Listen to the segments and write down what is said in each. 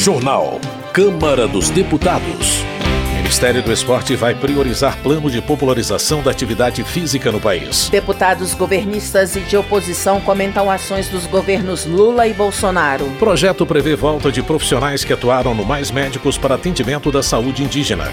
Jornal. Câmara dos Deputados. Ministério do Esporte vai priorizar plano de popularização da atividade física no país. Deputados governistas e de oposição comentam ações dos governos Lula e Bolsonaro. Projeto prevê volta de profissionais que atuaram no Mais Médicos para atendimento da saúde indígena.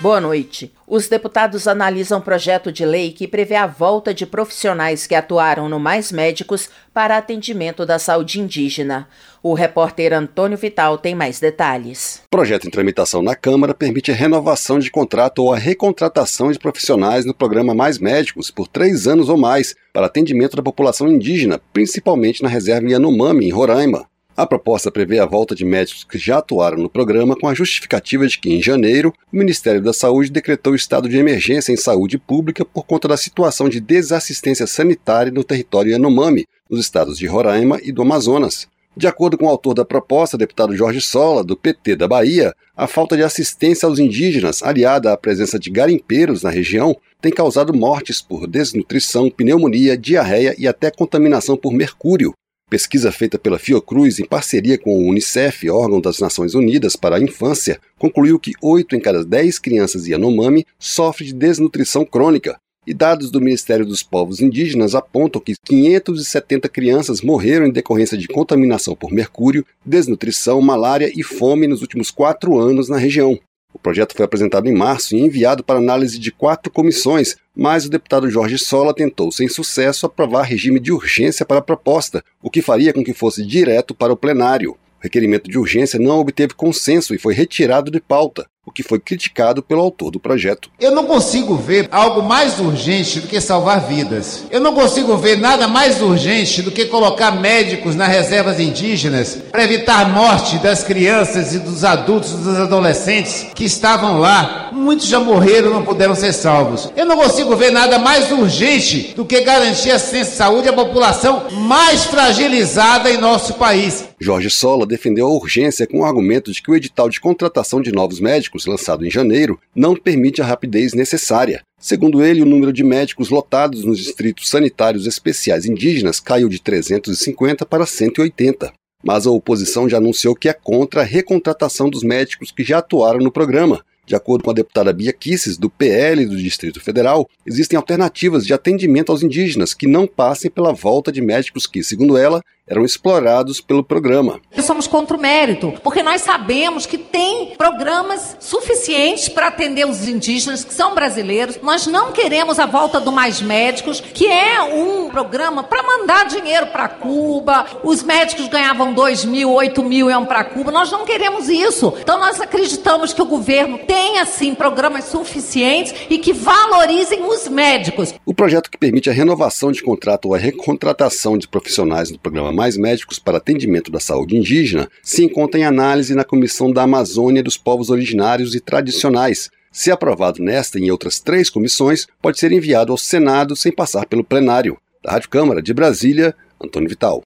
Boa noite. Os deputados analisam projeto de lei que prevê a volta de profissionais que atuaram no Mais Médicos para atendimento da saúde indígena. O repórter Antônio Vital tem mais detalhes. O projeto em tramitação na Câmara permite a renovação de contrato ou a recontratação de profissionais no programa Mais Médicos por três anos ou mais para atendimento da população indígena, principalmente na reserva Yanomami, em Roraima. A proposta prevê a volta de médicos que já atuaram no programa com a justificativa de que, em janeiro, o Ministério da Saúde decretou estado de emergência em saúde pública por conta da situação de desassistência sanitária no território Yanomami, nos estados de Roraima e do Amazonas. De acordo com o autor da proposta, deputado Jorge Sola, do PT da Bahia, a falta de assistência aos indígenas, aliada à presença de garimpeiros na região, tem causado mortes por desnutrição, pneumonia, diarreia e até contaminação por mercúrio. Pesquisa feita pela Fiocruz em parceria com o Unicef, órgão das Nações Unidas para a Infância, concluiu que 8 em cada 10 crianças Yanomami sofrem de desnutrição crônica. E dados do Ministério dos Povos Indígenas apontam que 570 crianças morreram em decorrência de contaminação por mercúrio, desnutrição, malária e fome nos últimos quatro anos na região. O projeto foi apresentado em março e enviado para análise de quatro comissões, mas o deputado Jorge Sola tentou, sem sucesso, aprovar regime de urgência para a proposta, o que faria com que fosse direto para o plenário. O requerimento de urgência não obteve consenso e foi retirado de pauta o que foi criticado pelo autor do projeto. Eu não consigo ver algo mais urgente do que salvar vidas. Eu não consigo ver nada mais urgente do que colocar médicos nas reservas indígenas para evitar a morte das crianças e dos adultos, dos adolescentes que estavam lá. Muitos já morreram, não puderam ser salvos. Eu não consigo ver nada mais urgente do que garantir assistência de saúde à população mais fragilizada em nosso país. Jorge Sola defendeu a urgência com o argumento de que o edital de contratação de novos médicos médicos, lançado em janeiro, não permite a rapidez necessária. Segundo ele, o número de médicos lotados nos distritos sanitários especiais indígenas caiu de 350 para 180. Mas a oposição já anunciou que é contra a recontratação dos médicos que já atuaram no programa. De acordo com a deputada Bia Kisses, do PL do Distrito Federal, existem alternativas de atendimento aos indígenas que não passem pela volta de médicos que, segundo ela, eram explorados pelo programa. Somos contra o mérito, porque nós sabemos que tem programas suficientes para atender os indígenas que são brasileiros. Nós não queremos a volta do Mais Médicos, que é um programa para mandar dinheiro para Cuba. Os médicos ganhavam 2 mil, 8 mil iam para Cuba. Nós não queremos isso. Então nós acreditamos que o governo tem, assim, programas suficientes e que valorizem os médicos. O projeto que permite a renovação de contrato ou a recontratação de profissionais do programa mais médicos para atendimento da saúde indígena se encontra em análise na Comissão da Amazônia dos Povos Originários e Tradicionais. Se aprovado nesta e em outras três comissões, pode ser enviado ao Senado sem passar pelo plenário. Da Rádio Câmara de Brasília, Antônio Vital.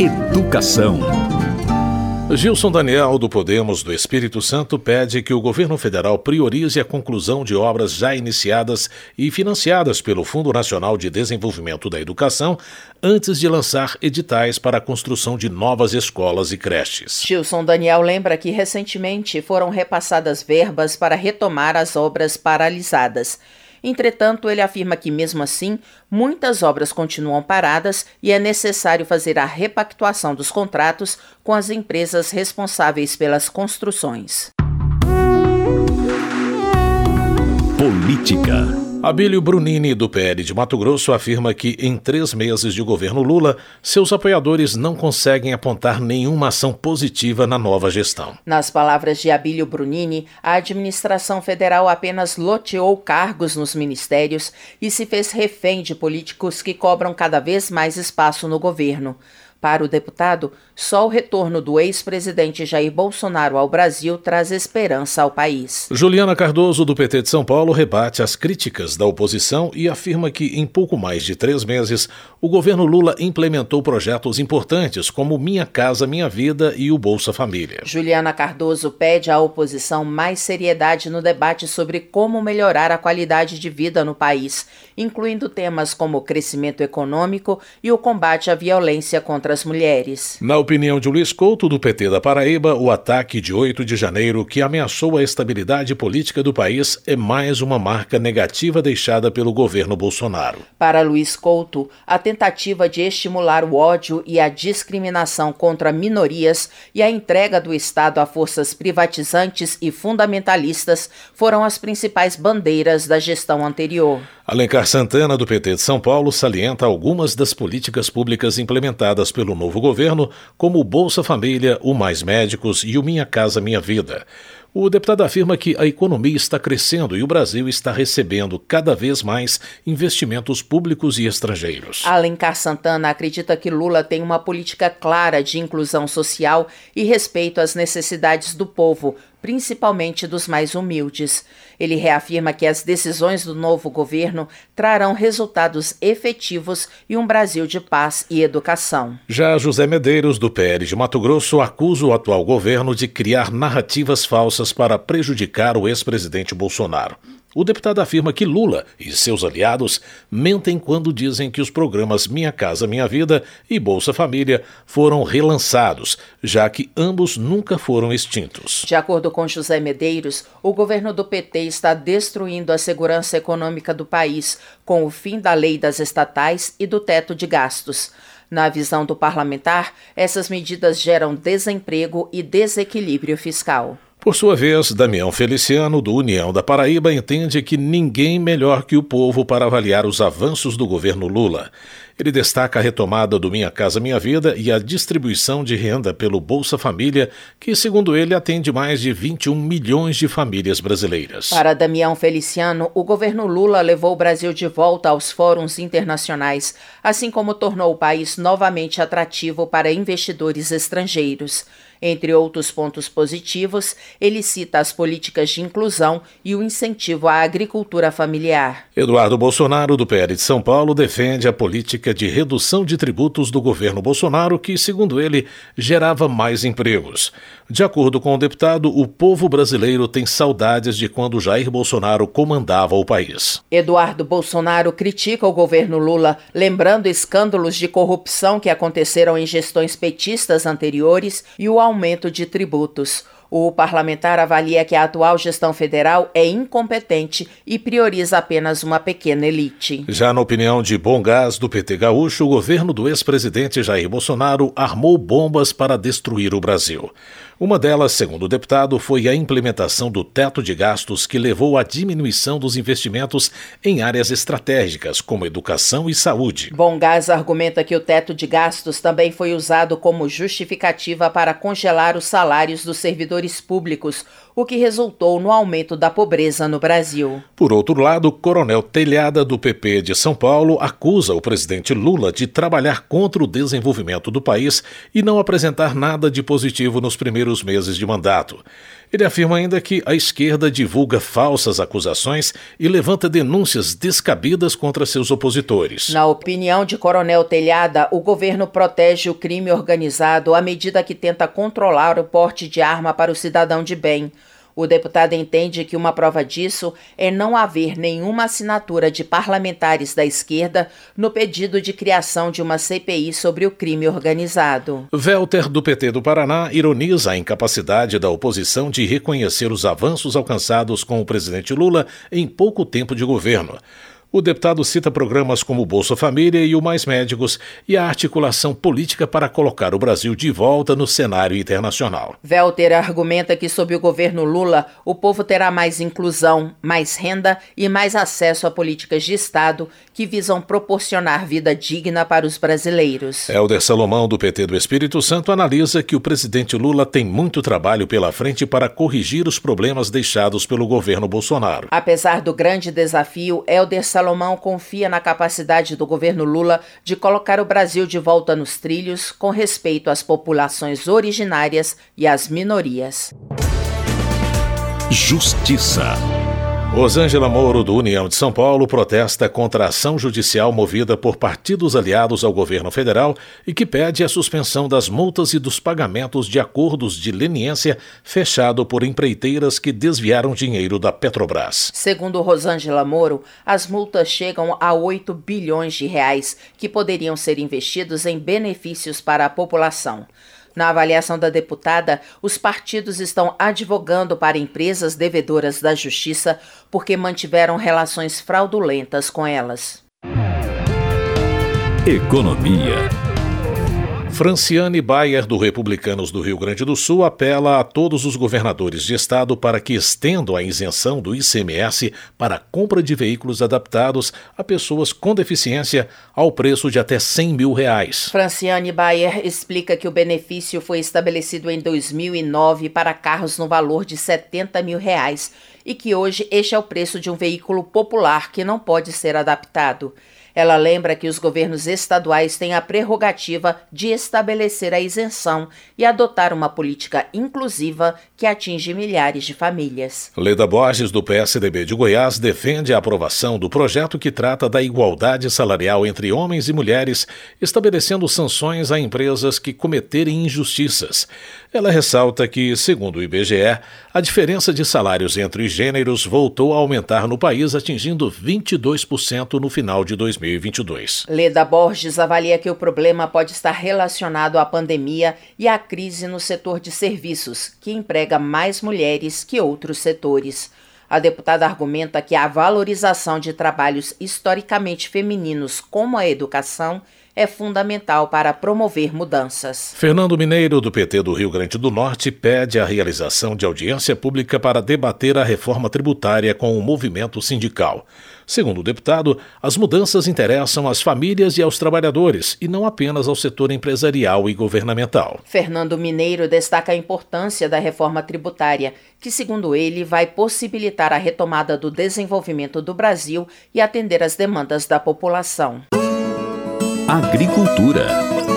Educação. Gilson Daniel, do Podemos do Espírito Santo, pede que o governo federal priorize a conclusão de obras já iniciadas e financiadas pelo Fundo Nacional de Desenvolvimento da Educação antes de lançar editais para a construção de novas escolas e creches. Gilson Daniel lembra que recentemente foram repassadas verbas para retomar as obras paralisadas. Entretanto, ele afirma que, mesmo assim, muitas obras continuam paradas e é necessário fazer a repactuação dos contratos com as empresas responsáveis pelas construções. Política. Abílio Brunini, do PL de Mato Grosso, afirma que em três meses de governo Lula, seus apoiadores não conseguem apontar nenhuma ação positiva na nova gestão. Nas palavras de Abílio Brunini, a administração federal apenas loteou cargos nos ministérios e se fez refém de políticos que cobram cada vez mais espaço no governo. Para o deputado, só o retorno do ex-presidente Jair Bolsonaro ao Brasil traz esperança ao país. Juliana Cardoso, do PT de São Paulo, rebate as críticas da oposição e afirma que, em pouco mais de três meses, o governo Lula implementou projetos importantes como Minha Casa Minha Vida e o Bolsa Família. Juliana Cardoso pede à oposição mais seriedade no debate sobre como melhorar a qualidade de vida no país incluindo temas como o crescimento econômico e o combate à violência contra as mulheres. Na opinião de Luiz Couto, do PT da Paraíba, o ataque de 8 de janeiro, que ameaçou a estabilidade política do país, é mais uma marca negativa deixada pelo governo Bolsonaro. Para Luiz Couto, a tentativa de estimular o ódio e a discriminação contra minorias e a entrega do Estado a forças privatizantes e fundamentalistas foram as principais bandeiras da gestão anterior. Alencar Santana, do PT de São Paulo, salienta algumas das políticas públicas implementadas pelo novo governo, como o Bolsa Família, o Mais Médicos e o Minha Casa Minha Vida. O deputado afirma que a economia está crescendo e o Brasil está recebendo cada vez mais investimentos públicos e estrangeiros. Alencar Santana acredita que Lula tem uma política clara de inclusão social e respeito às necessidades do povo, principalmente dos mais humildes. Ele reafirma que as decisões do novo governo trarão resultados efetivos e um Brasil de paz e educação. Já José Medeiros, do PL de Mato Grosso, acusa o atual governo de criar narrativas falsas para prejudicar o ex-presidente Bolsonaro. O deputado afirma que Lula e seus aliados mentem quando dizem que os programas Minha Casa Minha Vida e Bolsa Família foram relançados, já que ambos nunca foram extintos. De acordo com José Medeiros, o governo do PT está destruindo a segurança econômica do país com o fim da lei das estatais e do teto de gastos. Na visão do parlamentar, essas medidas geram desemprego e desequilíbrio fiscal. Por sua vez, Damião Feliciano, do União da Paraíba, entende que ninguém melhor que o povo para avaliar os avanços do governo Lula. Ele destaca a retomada do Minha Casa Minha Vida e a distribuição de renda pelo Bolsa Família, que, segundo ele, atende mais de 21 milhões de famílias brasileiras. Para Damião Feliciano, o governo Lula levou o Brasil de volta aos fóruns internacionais, assim como tornou o país novamente atrativo para investidores estrangeiros. Entre outros pontos positivos, ele cita as políticas de inclusão e o incentivo à agricultura familiar. Eduardo Bolsonaro, do PL de São Paulo, defende a política de redução de tributos do governo Bolsonaro, que, segundo ele, gerava mais empregos. De acordo com o deputado, o povo brasileiro tem saudades de quando Jair Bolsonaro comandava o país. Eduardo Bolsonaro critica o governo Lula, lembrando escândalos de corrupção que aconteceram em gestões petistas anteriores e o aumento de tributos. O parlamentar avalia que a atual gestão federal é incompetente e prioriza apenas uma pequena elite. Já na opinião de Bom Gás do PT Gaúcho, o governo do ex-presidente Jair Bolsonaro armou bombas para destruir o Brasil. Uma delas, segundo o deputado, foi a implementação do teto de gastos que levou à diminuição dos investimentos em áreas estratégicas, como educação e saúde. Bom Gás argumenta que o teto de gastos também foi usado como justificativa para congelar os salários dos servidores públicos, o que resultou no aumento da pobreza no Brasil. Por outro lado, Coronel Telhada, do PP de São Paulo, acusa o presidente Lula de trabalhar contra o desenvolvimento do país e não apresentar nada de positivo nos primeiros meses de mandato. Ele afirma ainda que a esquerda divulga falsas acusações e levanta denúncias descabidas contra seus opositores. Na opinião de Coronel Telhada, o governo protege o crime organizado à medida que tenta controlar o porte de arma para o cidadão de bem. O deputado entende que uma prova disso é não haver nenhuma assinatura de parlamentares da esquerda no pedido de criação de uma CPI sobre o crime organizado. Welter, do PT do Paraná, ironiza a incapacidade da oposição de reconhecer os avanços alcançados com o presidente Lula em pouco tempo de governo. O deputado cita programas como o Bolsa Família e o Mais Médicos e a articulação política para colocar o Brasil de volta no cenário internacional. Velter argumenta que, sob o governo Lula, o povo terá mais inclusão, mais renda e mais acesso a políticas de Estado que visam proporcionar vida digna para os brasileiros. Helder Salomão, do PT do Espírito Santo, analisa que o presidente Lula tem muito trabalho pela frente para corrigir os problemas deixados pelo governo Bolsonaro. Apesar do grande desafio, Helder Salomão Salomão confia na capacidade do governo Lula de colocar o Brasil de volta nos trilhos com respeito às populações originárias e às minorias. Justiça. Rosângela Moro, do União de São Paulo, protesta contra a ação judicial movida por partidos aliados ao governo federal e que pede a suspensão das multas e dos pagamentos de acordos de leniência fechado por empreiteiras que desviaram dinheiro da Petrobras. Segundo Rosângela Moro, as multas chegam a 8 bilhões de reais que poderiam ser investidos em benefícios para a população. Na avaliação da deputada, os partidos estão advogando para empresas devedoras da Justiça porque mantiveram relações fraudulentas com elas. Economia. Franciane Bayer, do Republicanos do Rio Grande do Sul, apela a todos os governadores de estado para que estendam a isenção do ICMS para a compra de veículos adaptados a pessoas com deficiência ao preço de até 100 mil reais. Franciane Bayer explica que o benefício foi estabelecido em 2009 para carros no valor de 70 mil reais e que hoje este é o preço de um veículo popular que não pode ser adaptado. Ela lembra que os governos estaduais têm a prerrogativa de estabelecer a isenção e adotar uma política inclusiva que atinge milhares de famílias. Leda Borges, do PSDB de Goiás, defende a aprovação do projeto que trata da igualdade salarial entre homens e mulheres, estabelecendo sanções a empresas que cometerem injustiças. Ela ressalta que, segundo o IBGE, a diferença de salários entre os gêneros voltou a aumentar no país, atingindo 22% no final de 2022. Leda Borges avalia que o problema pode estar relacionado à pandemia e à crise no setor de serviços, que emprega mais mulheres que outros setores. A deputada argumenta que a valorização de trabalhos historicamente femininos, como a educação, é fundamental para promover mudanças. Fernando Mineiro, do PT do Rio Grande do Norte, pede a realização de audiência pública para debater a reforma tributária com o movimento sindical. Segundo o deputado, as mudanças interessam às famílias e aos trabalhadores, e não apenas ao setor empresarial e governamental. Fernando Mineiro destaca a importância da reforma tributária, que, segundo ele, vai possibilitar a retomada do desenvolvimento do Brasil e atender às demandas da população. Agricultura.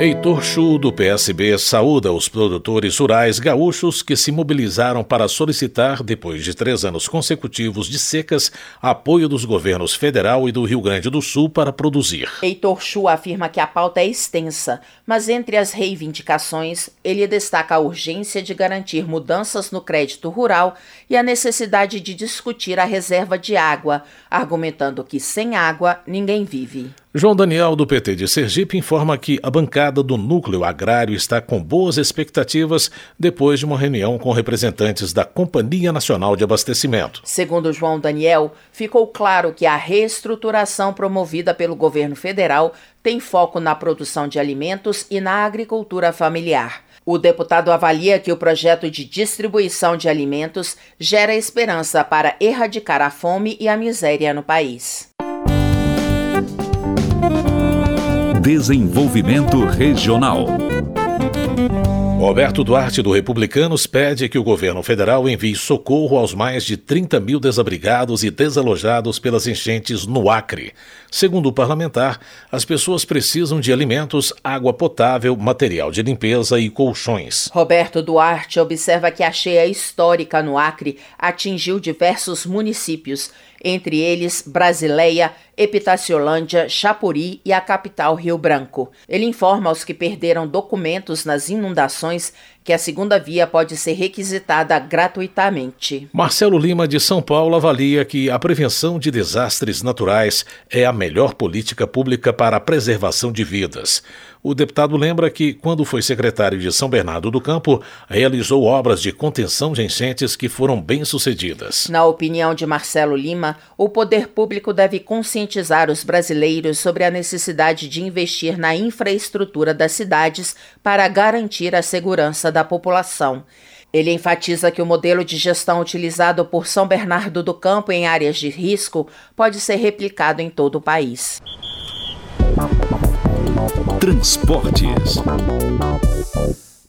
Heitor Chu, do PSB, saúda os produtores rurais gaúchos que se mobilizaram para solicitar, depois de três anos consecutivos de secas, apoio dos governos federal e do Rio Grande do Sul para produzir. Heitor Chu afirma que a pauta é extensa, mas entre as reivindicações, ele destaca a urgência de garantir mudanças no crédito rural e a necessidade de discutir a reserva de água, argumentando que sem água ninguém vive. João Daniel, do PT de Sergipe, informa que a bancada do núcleo agrário está com boas expectativas depois de uma reunião com representantes da Companhia Nacional de Abastecimento. Segundo João Daniel, ficou claro que a reestruturação promovida pelo governo federal tem foco na produção de alimentos e na agricultura familiar. O deputado avalia que o projeto de distribuição de alimentos gera esperança para erradicar a fome e a miséria no país. Desenvolvimento Regional. Roberto Duarte, do Republicanos, pede que o governo federal envie socorro aos mais de 30 mil desabrigados e desalojados pelas enchentes no Acre. Segundo o parlamentar, as pessoas precisam de alimentos, água potável, material de limpeza e colchões. Roberto Duarte observa que a cheia histórica no Acre atingiu diversos municípios entre eles Brasileia, Epitaciolândia, Chapuri e a capital Rio Branco. Ele informa aos que perderam documentos nas inundações que a segunda via pode ser requisitada gratuitamente. Marcelo Lima, de São Paulo, avalia que a prevenção de desastres naturais é a melhor política pública para a preservação de vidas. O deputado lembra que, quando foi secretário de São Bernardo do Campo, realizou obras de contenção de enchentes que foram bem-sucedidas. Na opinião de Marcelo Lima, o poder público deve conscientizar os brasileiros sobre a necessidade de investir na infraestrutura das cidades para garantir a segurança da população. Ele enfatiza que o modelo de gestão utilizado por São Bernardo do Campo em áreas de risco pode ser replicado em todo o país. Transportes.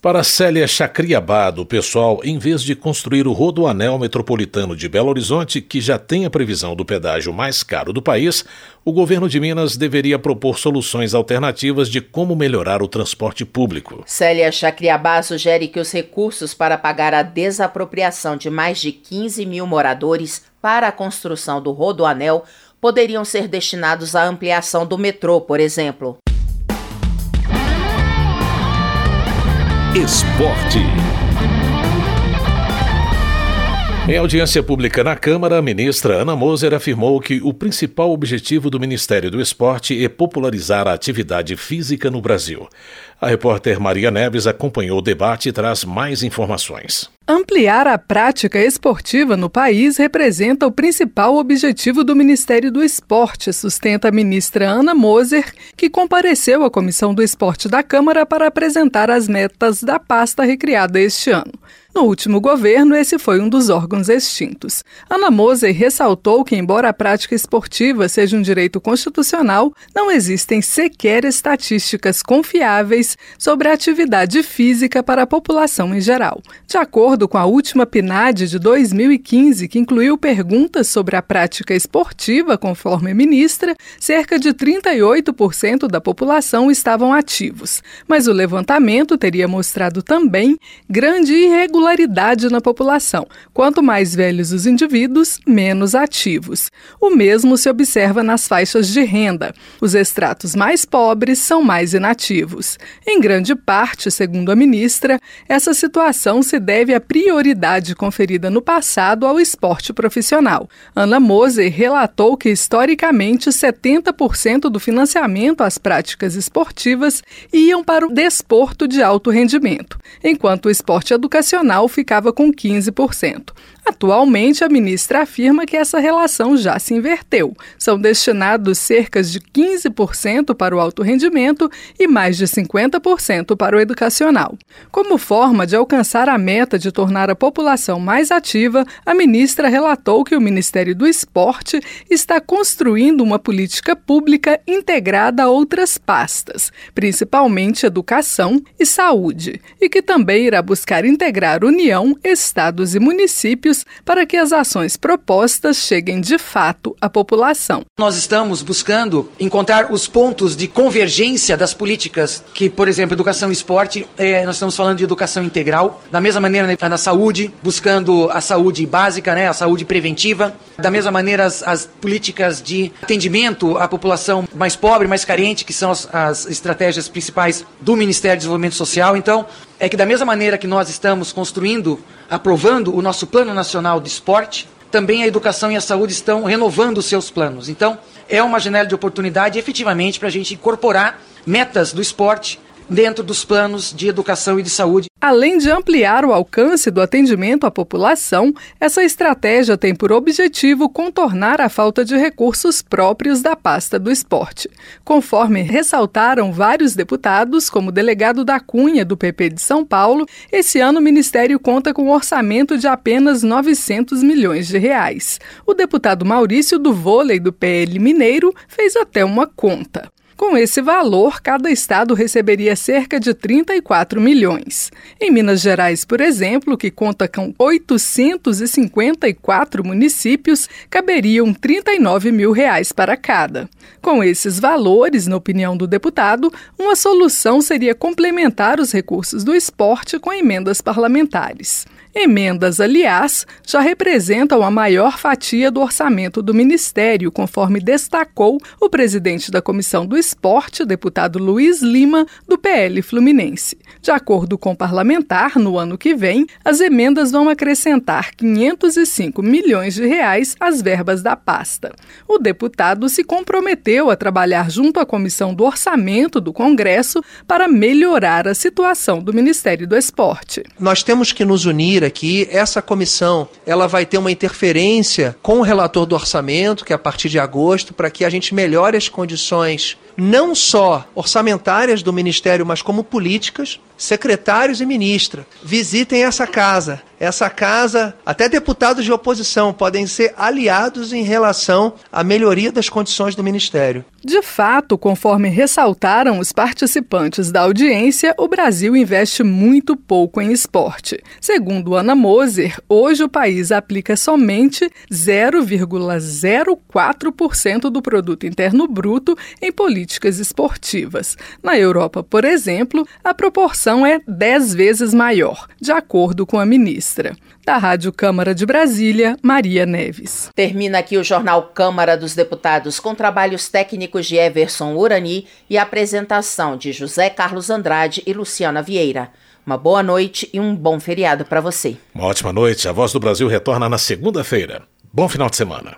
Para Célia Chacriabá, do pessoal, em vez de construir o rodoanel metropolitano de Belo Horizonte, que já tem a previsão do pedágio mais caro do país, o governo de Minas deveria propor soluções alternativas de como melhorar o transporte público. Célia Chacriabá sugere que os recursos para pagar a desapropriação de mais de 15 mil moradores para a construção do rodoanel poderiam ser destinados à ampliação do metrô, por exemplo. Esporte. Em audiência pública na Câmara, a ministra Ana Moser afirmou que o principal objetivo do Ministério do Esporte é popularizar a atividade física no Brasil. A repórter Maria Neves acompanhou o debate e traz mais informações. Ampliar a prática esportiva no país representa o principal objetivo do Ministério do Esporte, sustenta a ministra Ana Moser, que compareceu à Comissão do Esporte da Câmara para apresentar as metas da pasta recriada este ano. No último governo, esse foi um dos órgãos extintos. Ana Moser ressaltou que, embora a prática esportiva seja um direito constitucional, não existem sequer estatísticas confiáveis sobre a atividade física para a população em geral. De acordo com a última PNAD de 2015, que incluiu perguntas sobre a prática esportiva, conforme ministra, cerca de 38% da população estavam ativos. Mas o levantamento teria mostrado também grande irregularidade regularidade na população. Quanto mais velhos os indivíduos, menos ativos. O mesmo se observa nas faixas de renda. Os estratos mais pobres são mais inativos. Em grande parte, segundo a ministra, essa situação se deve à prioridade conferida no passado ao esporte profissional. Ana Moser relatou que, historicamente, 70% do financiamento às práticas esportivas iam para o desporto de alto rendimento, enquanto o esporte educacional ficava com 15%. Atualmente, a ministra afirma que essa relação já se inverteu. São destinados cerca de 15% para o alto rendimento e mais de 50% para o educacional. Como forma de alcançar a meta de tornar a população mais ativa, a ministra relatou que o Ministério do Esporte está construindo uma política pública integrada a outras pastas, principalmente educação e saúde, e que também irá buscar integrar União, estados e municípios para que as ações propostas cheguem de fato à população. Nós estamos buscando encontrar os pontos de convergência das políticas, que, por exemplo, educação e esporte, é, nós estamos falando de educação integral, da mesma maneira né, na saúde, buscando a saúde básica, né, a saúde preventiva, da mesma maneira as, as políticas de atendimento à população mais pobre, mais carente, que são as, as estratégias principais do Ministério do Desenvolvimento Social. Então, é que da mesma maneira que nós estamos construindo, aprovando o nosso Plano Nacional de Esporte, também a educação e a saúde estão renovando os seus planos. Então, é uma janela de oportunidade efetivamente para a gente incorporar metas do esporte dentro dos planos de educação e de saúde. Além de ampliar o alcance do atendimento à população, essa estratégia tem por objetivo contornar a falta de recursos próprios da pasta do esporte. Conforme ressaltaram vários deputados, como o delegado da Cunha, do PP de São Paulo, esse ano o Ministério conta com um orçamento de apenas 900 milhões de reais. O deputado Maurício do Vôlei do PL Mineiro fez até uma conta. Com esse valor, cada estado receberia cerca de 34 milhões. Em Minas Gerais, por exemplo, que conta com 854 municípios, caberiam 39 mil reais para cada. Com esses valores, na opinião do deputado, uma solução seria complementar os recursos do esporte com emendas parlamentares. Emendas, aliás, já representam a maior fatia do orçamento do Ministério, conforme destacou o presidente da Comissão do Esporte, deputado Luiz Lima, do PL Fluminense. De acordo com o parlamentar, no ano que vem, as emendas vão acrescentar 505 milhões de reais às verbas da pasta. O deputado se comprometeu a trabalhar junto à Comissão do Orçamento do Congresso para melhorar a situação do Ministério do Esporte. Nós temos que nos unir aqui, essa comissão ela vai ter uma interferência com o relator do orçamento, que é a partir de agosto, para que a gente melhore as condições não só orçamentárias do Ministério, mas como políticas. secretários e ministra, visitem essa casa. Essa casa, até deputados de oposição podem ser aliados em relação à melhoria das condições do ministério. De fato, conforme ressaltaram os participantes da audiência, o Brasil investe muito pouco em esporte. Segundo Ana Moser, hoje o país aplica somente 0,04% do produto interno bruto em políticas esportivas. Na Europa, por exemplo, a proporção é 10 vezes maior, de acordo com a ministra. Da Rádio Câmara de Brasília, Maria Neves. Termina aqui o jornal Câmara dos Deputados com trabalhos técnicos de Everson Urani e apresentação de José Carlos Andrade e Luciana Vieira. Uma boa noite e um bom feriado para você. Uma ótima noite. A Voz do Brasil retorna na segunda-feira. Bom final de semana.